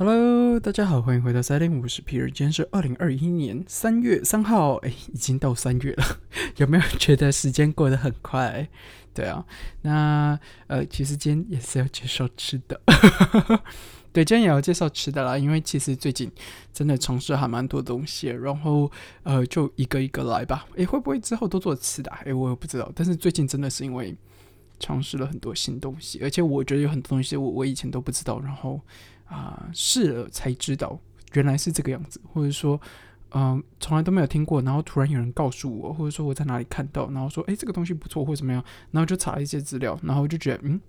Hello，大家好，欢迎回到三零五十 P 今天是二零二一年三月三号，哎，已经到三月了，有没有觉得时间过得很快？对啊，那呃，其实今天也是要介绍吃的，对，今天也要介绍吃的啦，因为其实最近真的尝试还蛮多东西，然后呃，就一个一个来吧。哎，会不会之后都做吃的？哎，我也不知道，但是最近真的是因为尝试了很多新东西，而且我觉得有很多东西我我以前都不知道，然后。啊，试了才知道原来是这个样子，或者说，嗯，从来都没有听过，然后突然有人告诉我，或者说我在哪里看到，然后说，哎，这个东西不错，或者怎么样，然后就查了一些资料，然后就觉得，嗯，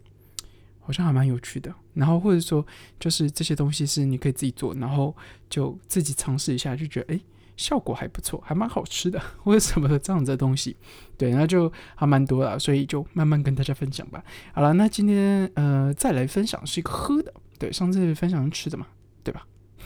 好像还蛮有趣的，然后或者说，就是这些东西是你可以自己做，然后就自己尝试一下，就觉得，哎，效果还不错，还蛮好吃的，或者什么的这样子的东西，对，然后就还蛮多了，所以就慢慢跟大家分享吧。好了，那今天呃，再来分享是一个喝的。对，上次分享吃的嘛，对吧？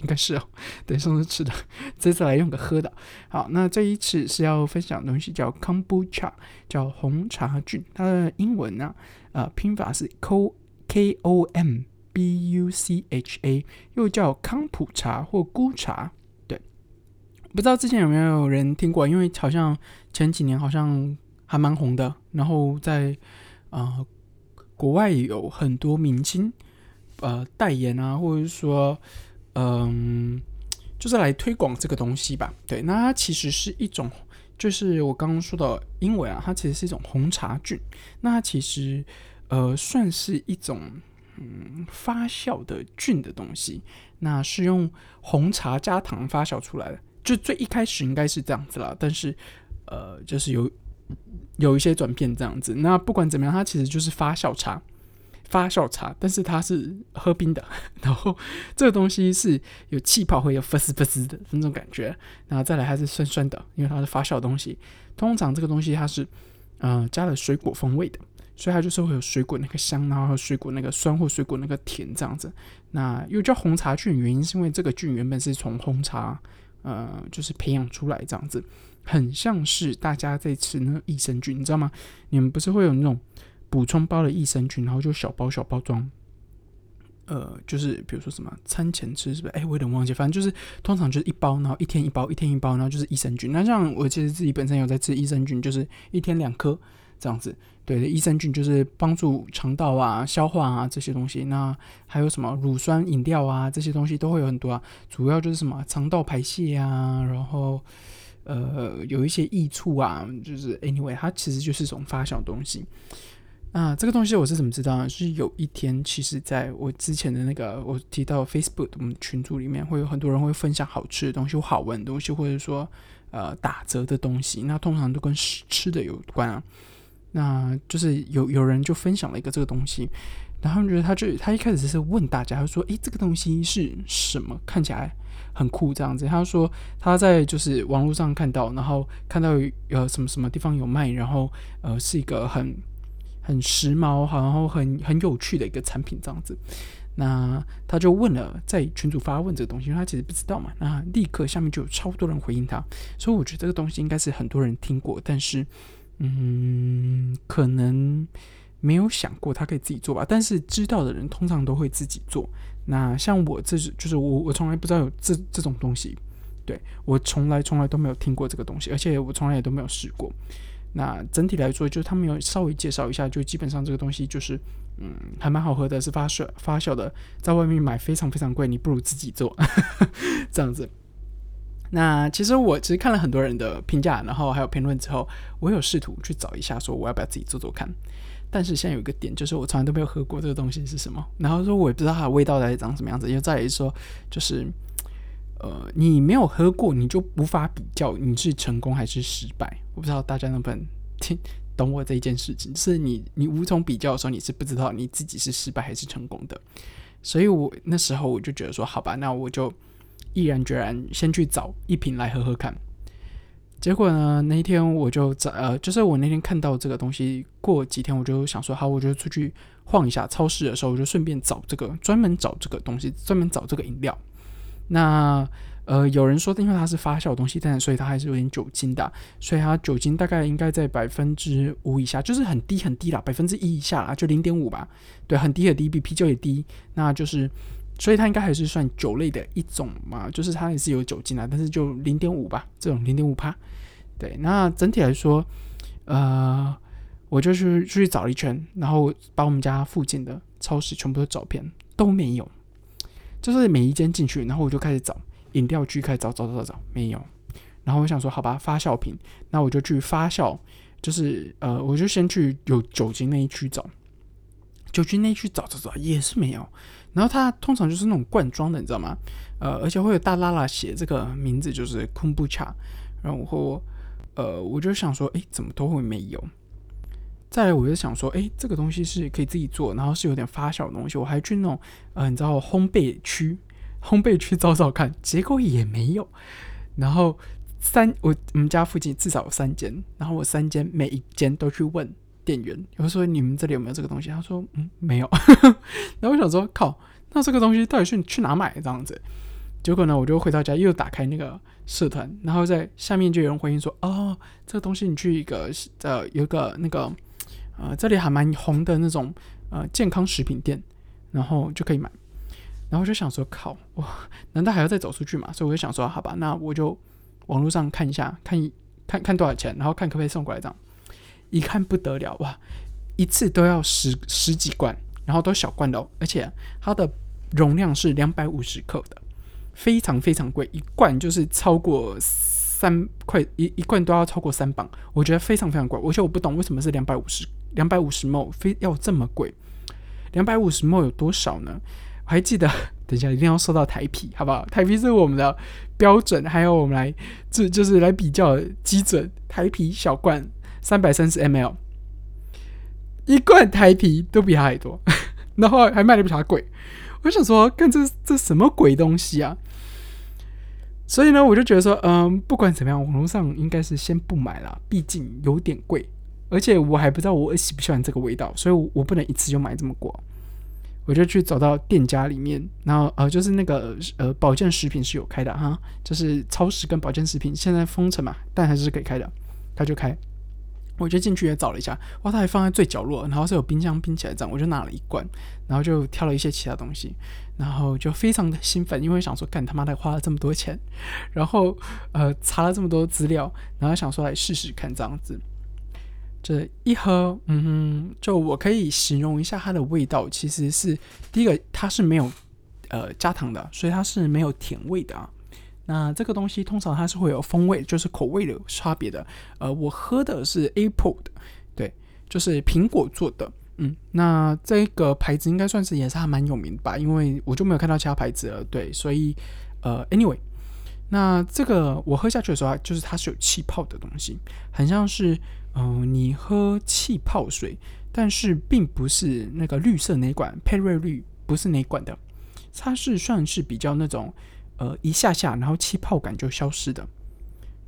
应该是哦。对，上次吃的，这次来用个喝的。好，那这一次是要分享东西叫 kombucha，叫红茶菌。它的英文呢，呃，拼法是 k k o m b u c h a，又叫康普茶或菇茶。对，不知道之前有没有人听过？因为好像前几年好像还蛮红的。然后在啊，国外有很多明星。呃，代言啊，或者是说，嗯，就是来推广这个东西吧。对，那它其实是一种，就是我刚刚说的英文啊，它其实是一种红茶菌。那其实呃，算是一种嗯发酵的菌的东西。那是用红茶加糖发酵出来的，就最一开始应该是这样子啦。但是呃，就是有有一些转变这样子。那不管怎么样，它其实就是发酵茶。发酵茶，但是它是喝冰的，然后这个东西是有气泡，会有滋滋滋的那种感觉，然后再来它是酸酸的，因为它是发酵东西。通常这个东西它是，呃，加了水果风味的，所以它就是会有水果那个香，然后水果那个酸或水果那个甜这样子。那又叫红茶菌，原因是因为这个菌原本是从红茶，呃，就是培养出来这样子，很像是大家在吃那个益生菌，你知道吗？你们不是会有那种？补充包的益生菌，然后就小包小包装，呃，就是比如说什么餐前吃是不是？哎，我有点忘记，反正就是通常就是一包，然后一天一包，一天一包，然后就是益生菌。那像我其实自己本身有在吃益生菌，就是一天两颗这样子。对，益生菌就是帮助肠道啊、消化啊这些东西。那还有什么乳酸饮料啊这些东西都会有很多啊。主要就是什么肠道排泄啊，然后呃有一些益处啊，就是 anyway，它其实就是一种发酵东西。啊，这个东西我是怎么知道呢？是有一天，其实在我之前的那个我提到 Facebook 我们群组里面，会有很多人会分享好吃的东西、好闻的东西，或者说呃打折的东西。那通常都跟吃吃的有关啊。那就是有有人就分享了一个这个东西，然后觉得他就他一开始是问大家，他说：“诶，这个东西是什么？看起来很酷这样子。”他说他在就是网络上看到，然后看到呃什么什么地方有卖，然后呃是一个很。很时髦，然后很很有趣的一个产品这样子，那他就问了，在群主发问这个东西，他其实不知道嘛，那立刻下面就有超多人回应他，所以我觉得这个东西应该是很多人听过，但是嗯，可能没有想过他可以自己做吧，但是知道的人通常都会自己做。那像我这是就是我我从来不知道有这这种东西，对我从来从来都没有听过这个东西，而且我从来也都没有试过。那整体来说，就他们有稍微介绍一下，就基本上这个东西就是，嗯，还蛮好喝的，是发酵发酵的，在外面买非常非常贵，你不如自己做 这样子。那其实我其实看了很多人的评价，然后还有评论之后，我有试图去找一下，说我要不要自己做做看。但是现在有一个点，就是我从来都没有喝过这个东西是什么，然后说我也不知道它的味道到底长什么样子，又再说就是。呃，你没有喝过，你就无法比较你是成功还是失败。我不知道大家能不能听懂我这一件事情，是你你无从比较的时候，你是不知道你自己是失败还是成功的。所以我那时候我就觉得说，好吧，那我就毅然决然先去找一瓶来喝喝看。结果呢，那天我就在呃，就是我那天看到这个东西，过几天我就想说，好，我就出去晃一下超市的时候，我就顺便找这个，专门找这个东西，专门找这个饮料。那呃，有人说，因为它是发酵的东西，但所以它还是有点酒精的，所以它酒精大概应该在百分之五以下，就是很低很低啦，百分之一以下啦，就零点五吧。对，很低很低，比啤酒也低。那就是所以它应该还是算酒类的一种嘛，就是它也是有酒精啊，但是就零点五吧，这种零点五帕。对，那整体来说，呃，我就去出去找了一圈，然后把我们家附近的超市全部都找遍，都没有。就是每一间进去，然后我就开始找饮料区，开始找找找找找，没有。然后我想说，好吧，发酵品，那我就去发酵，就是呃，我就先去有酒精那一区找，酒精那一区找找找也是没有。然后它通常就是那种罐装的，你知道吗？呃，而且会有大拉拉写这个名字，就是昆布茶。然后呃，我就想说，哎，怎么都会没有？再来，我就想说，哎，这个东西是可以自己做，然后是有点发酵的东西。我还去那种，呃，你知道烘焙区，烘焙区找找看，结果也没有。然后三，我我们家附近至少有三间，然后我三间每一间都去问店员，我说你们这里有没有这个东西？他说，嗯，没有。然后我想说，靠，那这个东西到底是你去哪买这样子？结果呢，我就回到家又打开那个社团，然后在下面就有人回应说，哦，这个东西你去一个呃，有个那个。呃，这里还蛮红的那种呃健康食品店，然后就可以买。然后就想说，靠哇，难道还要再走出去嘛？所以我就想说，好吧，那我就网络上看一下，看一看看多少钱，然后看可不可以送过来这样。一看不得了哇，一次都要十十几罐，然后都小罐的，哦，而且它的容量是两百五十克的，非常非常贵，一罐就是超过。三块一一罐都要超过三磅，我觉得非常非常贵。而且我不懂为什么是两百五十两百五十 ml 非要这么贵。两百五十 ml 有多少呢？我还记得，等一下一定要说到台啤，好不好？台啤是我们的标准，还有我们来这就是来比较基准。台啤小罐三百三十 ml，一罐台啤都比它还多，然后还卖的比它贵。我想说，看这这什么鬼东西啊！所以呢，我就觉得说，嗯，不管怎么样，网络上应该是先不买了，毕竟有点贵，而且我还不知道我喜不喜欢这个味道，所以我不能一次就买这么过。我就去找到店家里面，然后呃，就是那个呃，保健食品是有开的哈，就是超市跟保健食品现在封城嘛，但还是可以开的，他就开。我就进去也找了一下，哇，它还放在最角落，然后是有冰箱冰起来这样，我就拿了一罐，然后就挑了一些其他东西，然后就非常的兴奋，因为想说干他妈的花了这么多钱，然后呃查了这么多资料，然后想说来试试看这样子，这一喝，嗯哼，就我可以形容一下它的味道，其实是第一个它是没有呃加糖的，所以它是没有甜味的啊。那这个东西通常它是会有风味，就是口味的差别的。呃，我喝的是 Apple 的，对，就是苹果做的。嗯，那这个牌子应该算是也是还蛮有名的吧，因为我就没有看到其他牌子了。对，所以呃，Anyway，那这个我喝下去的时候，就是它是有气泡的东西，很像是嗯，你喝气泡水，但是并不是那个绿色那管佩瑞绿，不是那管的，它是算是比较那种。呃，一下下，然后气泡感就消失的，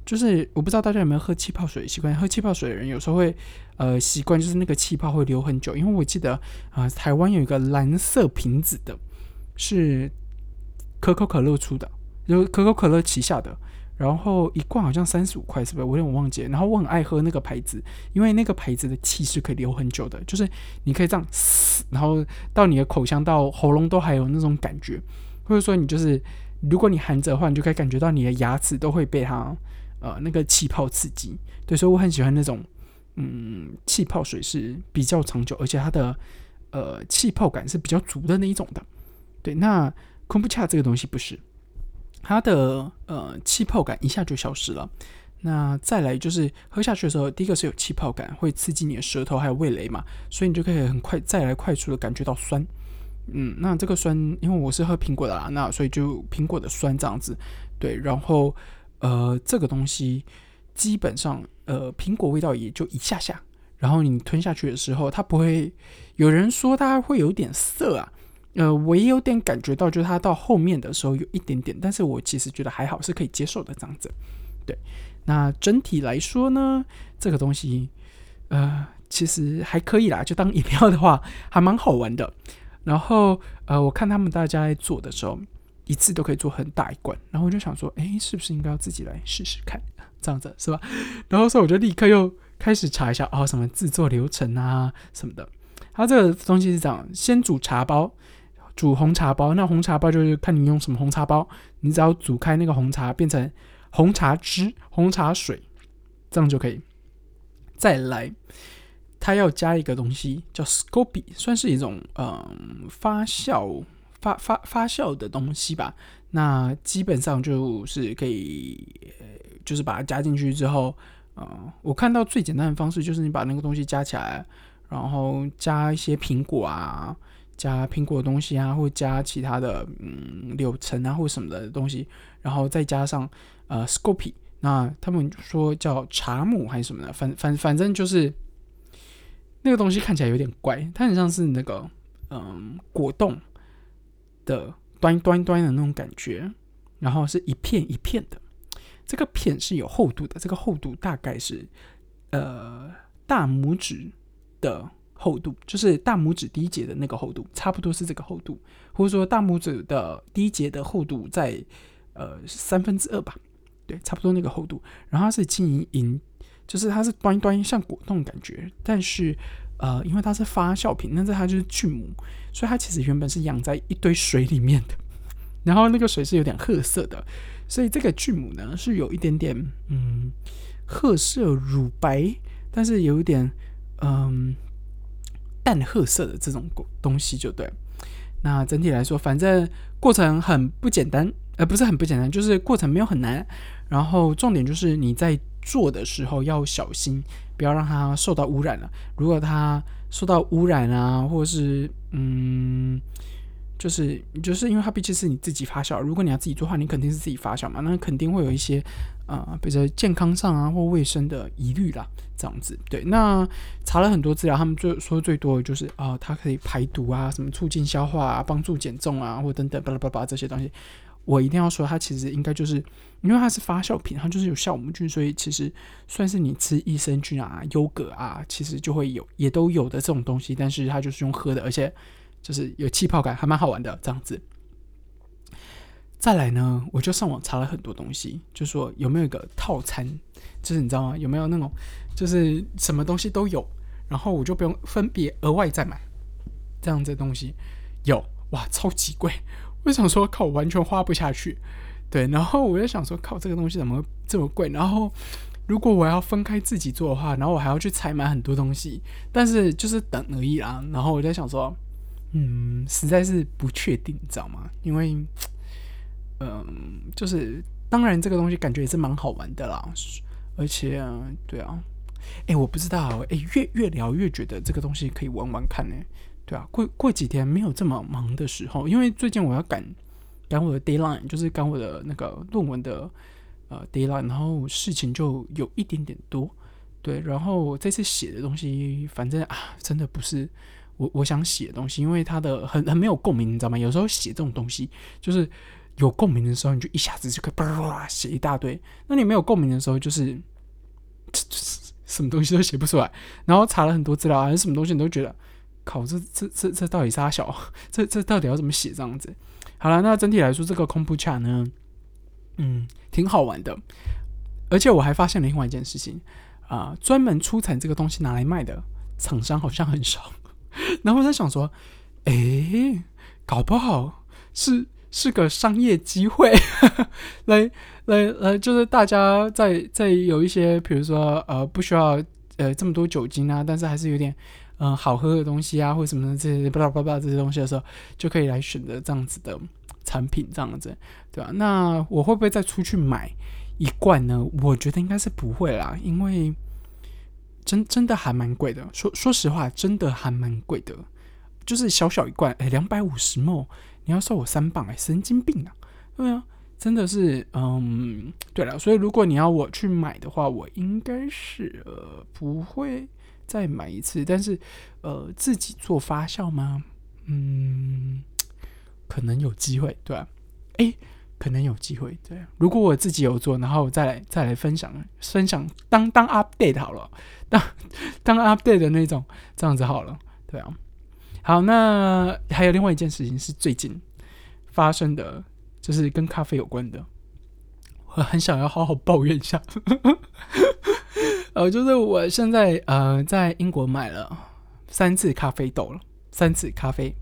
就是我不知道大家有没有喝气泡水的习惯。喝气泡水的人有时候会呃习惯，就是那个气泡会留很久。因为我记得啊，台湾有一个蓝色瓶子的，是可口可乐出的，有可口可乐旗下的，然后一罐好像三十五块，是不是？我有点忘记。然后我很爱喝那个牌子，因为那个牌子的气是可以留很久的，就是你可以这样嘶，然后到你的口腔到喉咙都还有那种感觉，或者说你就是。如果你含着的话，你就可以感觉到你的牙齿都会被它呃那个气泡刺激。对，所以我很喜欢那种嗯气泡水是比较长久，而且它的呃气泡感是比较足的那一种的。对，那昆布恰这个东西不是，它的呃气泡感一下就消失了。那再来就是喝下去的时候，第一个是有气泡感，会刺激你的舌头还有味蕾嘛，所以你就可以很快再来快速的感觉到酸。嗯，那这个酸，因为我是喝苹果的啦，那所以就苹果的酸这样子，对，然后呃，这个东西基本上呃，苹果味道也就一下下，然后你吞下去的时候，它不会有人说它会有点涩啊，呃，我也有点感觉到，就是它到后面的时候有一点点，但是我其实觉得还好，是可以接受的这样子，对，那整体来说呢，这个东西呃，其实还可以啦，就当饮料的话，还蛮好玩的。然后，呃，我看他们大家在做的时候，一次都可以做很大一罐。然后我就想说，哎，是不是应该要自己来试试看，这样子是吧？然后所以我就立刻又开始查一下，哦，什么制作流程啊什么的。它这个东西是这样：先煮茶包，煮红茶包，那红茶包就是看你用什么红茶包，你只要煮开那个红茶变成红茶汁、红茶水，这样就可以。再来，它要加一个东西叫 Scoby，算是一种嗯发酵发发发酵的东西吧。那基本上就是可以，就是把它加进去之后，嗯，我看到最简单的方式就是你把那个东西加起来，然后加一些苹果啊。加苹果的东西啊，或加其他的嗯柳橙啊，或什么的东西，然后再加上呃 Scoopy，那他们说叫茶母还是什么的，反反反正就是那个东西看起来有点怪，它很像是那个嗯果冻的端端端的那种感觉，然后是一片一片的，这个片是有厚度的，这个厚度大概是呃大拇指的。厚度就是大拇指第一节的那个厚度，差不多是这个厚度，或者说大拇指的第一节的厚度在呃三分之二吧，对，差不多那个厚度。然后它是晶莹，就是它是端端像果冻感觉，但是呃，因为它是发酵品，那这它就是菌母，所以它其实原本是养在一堆水里面的，然后那个水是有点褐色的，所以这个菌母呢是有一点点嗯褐色乳白，但是有一点嗯。淡褐色的这种东西就对，那整体来说，反正过程很不简单，呃，不是很不简单，就是过程没有很难。然后重点就是你在做的时候要小心，不要让它受到污染了。如果它受到污染啊，或者是嗯。就是就是因为它毕竟是你自己发酵，如果你要自己做的话，你肯定是自己发酵嘛，那肯定会有一些啊，比如说健康上啊或卫生的疑虑啦，这样子。对，那查了很多资料，他们最说最多的就是啊，它可以排毒啊，什么促进消化啊，帮助减重啊，或等等巴拉巴拉这些东西。我一定要说，它其实应该就是因为它是发酵品，它就是有酵母菌，所以其实算是你吃益生菌啊、优格啊，其实就会有也都有的这种东西，但是它就是用喝的，而且。就是有气泡感，还蛮好玩的这样子。再来呢，我就上网查了很多东西，就说有没有一个套餐，就是你知道吗？有没有那种就是什么东西都有，然后我就不用分别额外再买这样子的东西。有哇，超级贵！我想说靠，完全花不下去。对，然后我就想说靠，这个东西怎么这么贵？然后如果我要分开自己做的话，然后我还要去采买很多东西，但是就是等而已啦。然后我在想说。嗯，实在是不确定，你知道吗？因为，嗯，就是当然这个东西感觉也是蛮好玩的啦，而且，对啊，哎，我不知道，哎，越越聊越觉得这个东西可以玩玩看呢，对啊，过过几天没有这么忙的时候，因为最近我要赶赶我的 deadline，就是赶我的那个论文的呃 deadline，然后事情就有一点点多，对，然后这次写的东西，反正啊，真的不是。我我想写的东西，因为它的很很没有共鸣，你知道吗？有时候写这种东西，就是有共鸣的时候，你就一下子就可以叭叭写一大堆；那你没有共鸣的时候，就是什么东西都写不出来。然后查了很多资料，还是什么东西，你都觉得靠，这这这这到底啥小？这这到底要怎么写这样子？好了，那整体来说，这个空不恰呢，嗯，挺好玩的。而且我还发现了另外一件事情啊，专门出产这个东西拿来卖的厂商好像很少。然后我在想说，哎，搞不好是是个商业机会，来来来，就是大家在在有一些，比如说呃，不需要呃这么多酒精啊，但是还是有点嗯好喝的东西啊，或什么的这些巴拉巴拉这些东西的时候，就可以来选择这样子的产品，这样子，对吧？那我会不会再出去买一罐呢？我觉得应该是不会啦，因为。真真的还蛮贵的，说说实话，真的还蛮贵的，就是小小一罐，哎，两百五十毛，你要收我三磅，哎，神经病啊！对啊，真的是，嗯，对了，所以如果你要我去买的话，我应该是呃不会再买一次，但是呃自己做发酵吗？嗯，可能有机会，对吧？哎。可能有机会，对。如果我自己有做，然后再来再来分享分享，当当 update 好了，当当 update 的那种，这样子好了，对啊。好，那还有另外一件事情是最近发生的，就是跟咖啡有关的，我很想要好好抱怨一下。呃，就是我现在呃在英国买了三次咖啡豆了，三次咖啡。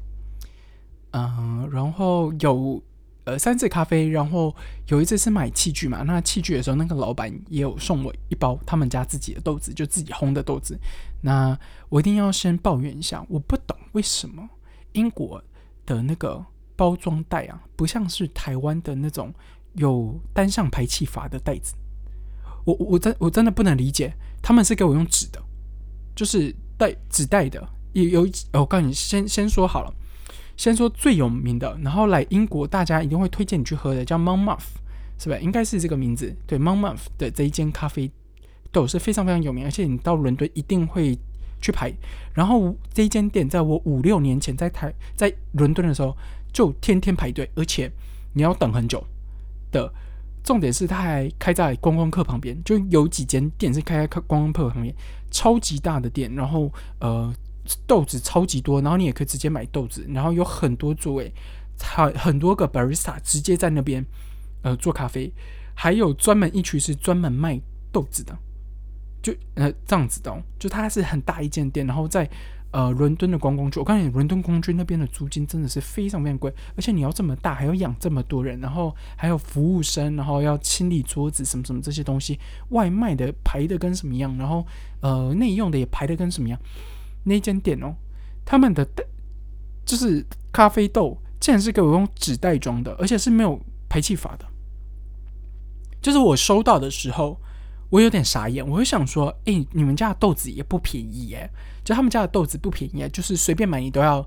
嗯，然后有呃三次咖啡，然后有一次是买器具嘛，那器具的时候，那个老板也有送我一包他们家自己的豆子，就自己烘的豆子。那我一定要先抱怨一下，我不懂为什么英国的那个包装袋啊，不像是台湾的那种有单向排气阀的袋子。我我真我真的不能理解，他们是给我用纸的，就是带纸袋的。有有，我告诉你，先先说好了，先说最有名的，然后来英国大家一定会推荐你去喝的，叫 Monmouth，是吧？应该是这个名字。对，Monmouth 的这一间咖啡豆是非常非常有名，而且你到伦敦一定会去排。然后这一间店在我五六年前在台在伦敦的时候就天天排队，而且你要等很久的。重点是，它还开在观光客旁边，就有几间店是开在观光客旁边，超级大的店，然后呃豆子超级多，然后你也可以直接买豆子，然后有很多座位，很很多个 barista 直接在那边呃做咖啡，还有专门一区是专门卖豆子的，就呃这样子的，就它是很大一间店，然后在。呃，伦敦的观光区，我告诉你，伦敦公区那边的租金真的是非常非常贵，而且你要这么大，还要养这么多人，然后还有服务生，然后要清理桌子什么什么这些东西，外卖的排的跟什么样，然后呃内用的也排的跟什么样。那间店哦，他们的就是咖啡豆竟然是给我用纸袋装的，而且是没有排气阀的。就是我收到的时候，我有点傻眼，我会想说，哎，你们家的豆子也不便宜耶。就他们家的豆子不便宜，就是随便买你都要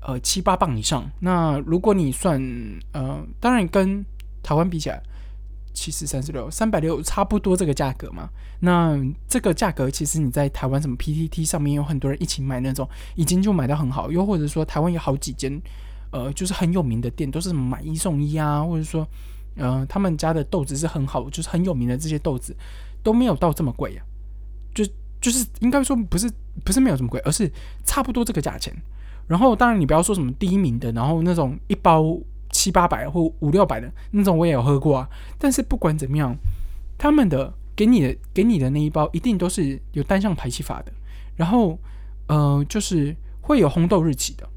呃七八磅以上。那如果你算呃，当然跟台湾比起来，七十三十六三百六差不多这个价格嘛。那这个价格其实你在台湾什么 PTT 上面有很多人一起买那种，已经就买到很好。又或者说台湾有好几间呃就是很有名的店，都是买一送一啊，或者说呃他们家的豆子是很好，就是很有名的这些豆子都没有到这么贵呀，就。就是应该说不是不是没有这么贵，而是差不多这个价钱。然后当然你不要说什么第一名的，然后那种一包七八百或五六百的那种我也有喝过啊。但是不管怎么样，他们的给你的给你的那一包一定都是有单向排气阀的，然后呃就是会有红豆日期的。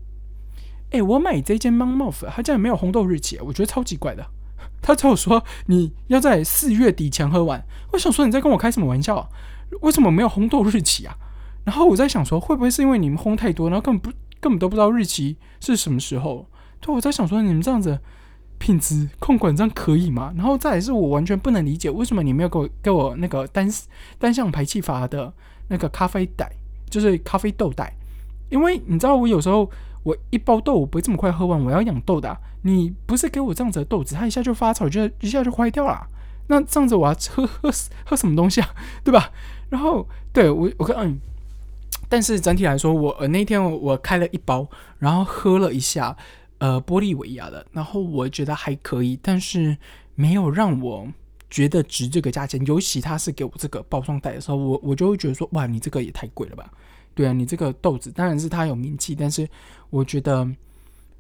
哎，我买这间 Monmouth，它竟然没有红豆日期，我觉得超级怪的。他跟我说你要在四月底前喝完，我想说你在跟我开什么玩笑？为什么没有烘豆日期啊？然后我在想说，会不会是因为你们烘太多，然后根本不根本都不知道日期是什么时候？对，我在想说，你们这样子品质控管这样可以吗？然后再来是我完全不能理解，为什么你没有给我给我那个单单向排气阀的那个咖啡袋，就是咖啡豆袋？因为你知道，我有时候我一包豆我不会这么快喝完，我要养豆的。你不是给我这样子的豆子，它一下就发臭，就一下就坏掉了。那这样子我要喝喝喝什么东西啊？对吧？然后对我我看嗯，但是整体来说，我呃那天我开了一包，然后喝了一下呃玻利维亚的，然后我觉得还可以，但是没有让我觉得值这个价钱。尤其他是给我这个包装袋的时候，我我就会觉得说，哇，你这个也太贵了吧？对啊，你这个豆子当然是它有名气，但是我觉得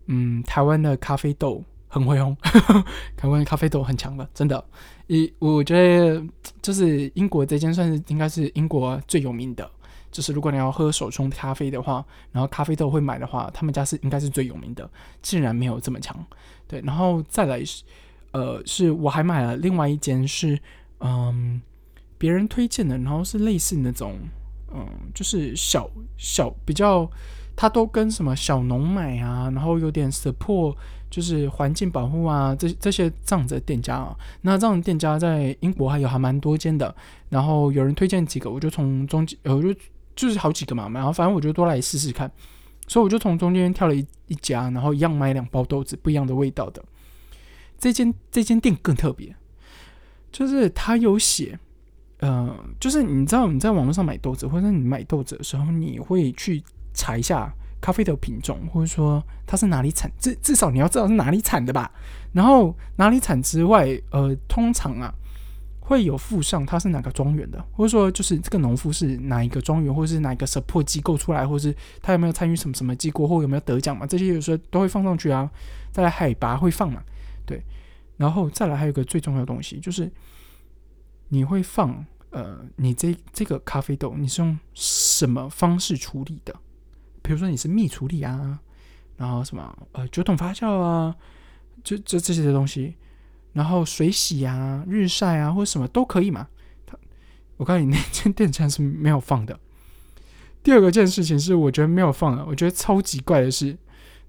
嗯，台湾的咖啡豆很会烘，台湾的咖啡豆很强的，真的。一，我觉得就是英国这间算是应该是英国最有名的，就是如果你要喝手冲咖啡的话，然后咖啡豆会买的话，他们家是应该是最有名的，竟然没有这么强。对，然后再来是，呃，是我还买了另外一间是，嗯，别人推荐的，然后是类似那种，嗯，就是小小比较，它都跟什么小农买啊，然后有点 support。就是环境保护啊，这这些这样子的店家啊，那这样的店家在英国还有还蛮多间的。然后有人推荐几个，我就从中间，我，就就是好几个嘛，然后反正我就多来试试看。所以我就从中间挑了一一家，然后一样买两包豆子，不一样的味道的。这间这间店更特别，就是它有写，呃，就是你知道你在网络上买豆子，或者你买豆子的时候，你会去查一下。咖啡的品种，或者说它是哪里产，至至少你要知道是哪里产的吧。然后哪里产之外，呃，通常啊会有附上它是哪个庄园的，或者说就是这个农夫是哪一个庄园，或者是哪一个 support 机构出来，或者是他有没有参与什么什么机构，或有没有得奖嘛？这些有时候都会放上去啊。再来海拔会放嘛？对。然后再来还有一个最重要的东西，就是你会放呃，你这这个咖啡豆你是用什么方式处理的？比如说你是蜜处理啊，然后什么呃酒桶发酵啊，就这这些东西，然后水洗啊、日晒啊或者什么都可以嘛。他，我告诉你，那间店竟然是没有放的。第二个件事情是，我觉得没有放的，我觉得超级怪的是，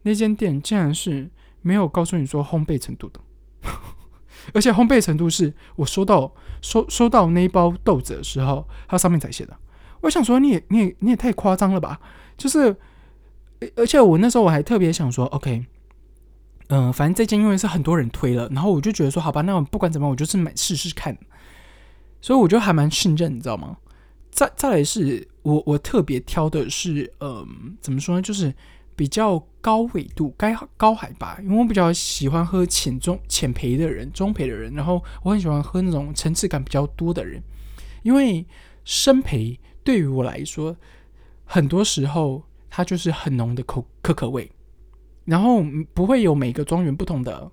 那间店竟然是没有告诉你说烘焙程度的，而且烘焙程度是我收到收收到那一包豆子的时候，它上面才写的。我想说，你也你也你也太夸张了吧？就是，而且我那时候我还特别想说，OK，嗯，反正这件因为是很多人推了，然后我就觉得说，好吧，那我不管怎么样，我就是买试试看。所以我觉得还蛮信任，你知道吗？再再来是我我特别挑的是，嗯，怎么说呢？就是比较高纬度、该高海拔，因为我比较喜欢喝浅中浅培的人、中培的人，然后我很喜欢喝那种层次感比较多的人，因为深培对于我来说，很多时候它就是很浓的口可可味，然后不会有每个庄园不同的。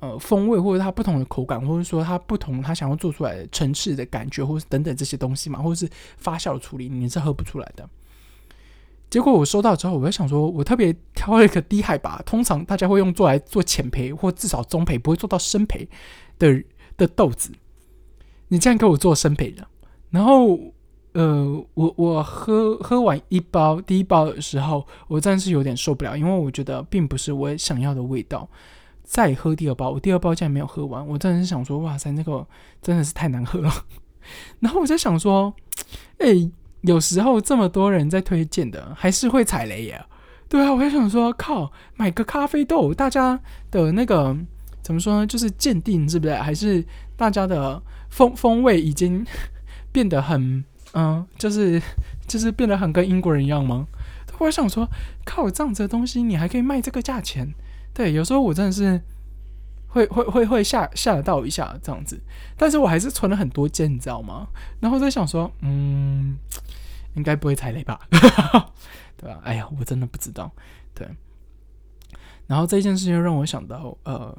呃，风味或者它不同的口感，或者说它不同，它想要做出来的层次的感觉，或是等等这些东西嘛，或者是发酵处理，你是喝不出来的。结果我收到之后，我就想说，我特别挑了一个低海拔，通常大家会用做来做浅培或至少中培，不会做到深培的的豆子。你这样给我做深培的，然后呃，我我喝喝完一包第一包的时候，我真的是有点受不了，因为我觉得并不是我想要的味道。再喝第二包，我第二包竟然没有喝完，我真的是想说，哇塞，那个真的是太难喝了。然后我在想说，哎，有时候这么多人在推荐的，还是会踩雷耶？对啊，我就想说，靠，买个咖啡豆，大家的那个怎么说呢？就是鉴定是不是？还是大家的风风味已经 变得很，嗯，就是就是变得很跟英国人一样吗？我想说，靠，这样子的东西你还可以卖这个价钱？对，有时候我真的是会会会会吓吓到一下这样子，但是我还是存了很多件，你知道吗？然后在想说，嗯，应该不会踩雷吧？对吧？哎呀，我真的不知道。对，然后这件事情让我想到，呃，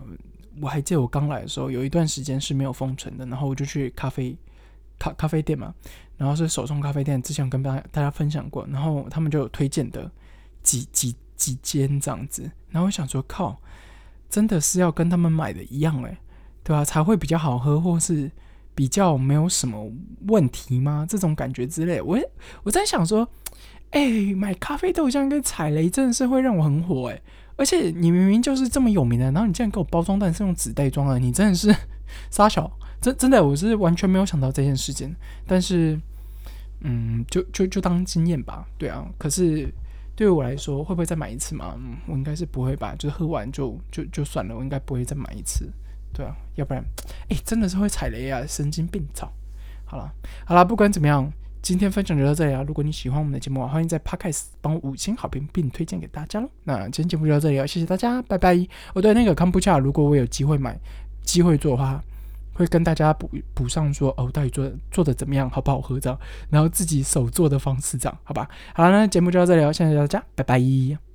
我还记得我刚来的时候，有一段时间是没有封城的，然后我就去咖啡咖咖啡店嘛，然后是手冲咖啡店，之前跟大家大家分享过，然后他们就有推荐的几几。几间这样子，然后我想说，靠，真的是要跟他们买的一样哎，对吧？才会比较好喝，或是比较没有什么问题吗？这种感觉之类，我我在想说，哎，买咖啡豆浆跟踩雷真的是会让我很火哎！而且你明明就是这么有名的，然后你竟然给我包装袋是用纸袋装的，你真的是 傻小，真真的我是完全没有想到这件事情。但是，嗯，就就就当经验吧，对啊。可是。对于我来说，会不会再买一次嘛？我应该是不会吧，就是喝完就就就算了，我应该不会再买一次，对啊，要不然，哎，真的是会踩雷啊，神经病草！好了，好了，不管怎么样，今天分享就到这里啊。如果你喜欢我们的节目啊，欢迎在 Podcast 帮我五星好评，并推荐给大家喽。那今天节目就到这里了，谢谢大家，拜拜。我对那个康普恰，如果我有机会买，机会做的话。会跟大家补补上说哦，到底做做的怎么样，好不好喝这样，然后自己手做的方式这样，好吧？好了，那节目就到这里了，谢谢大家，拜拜。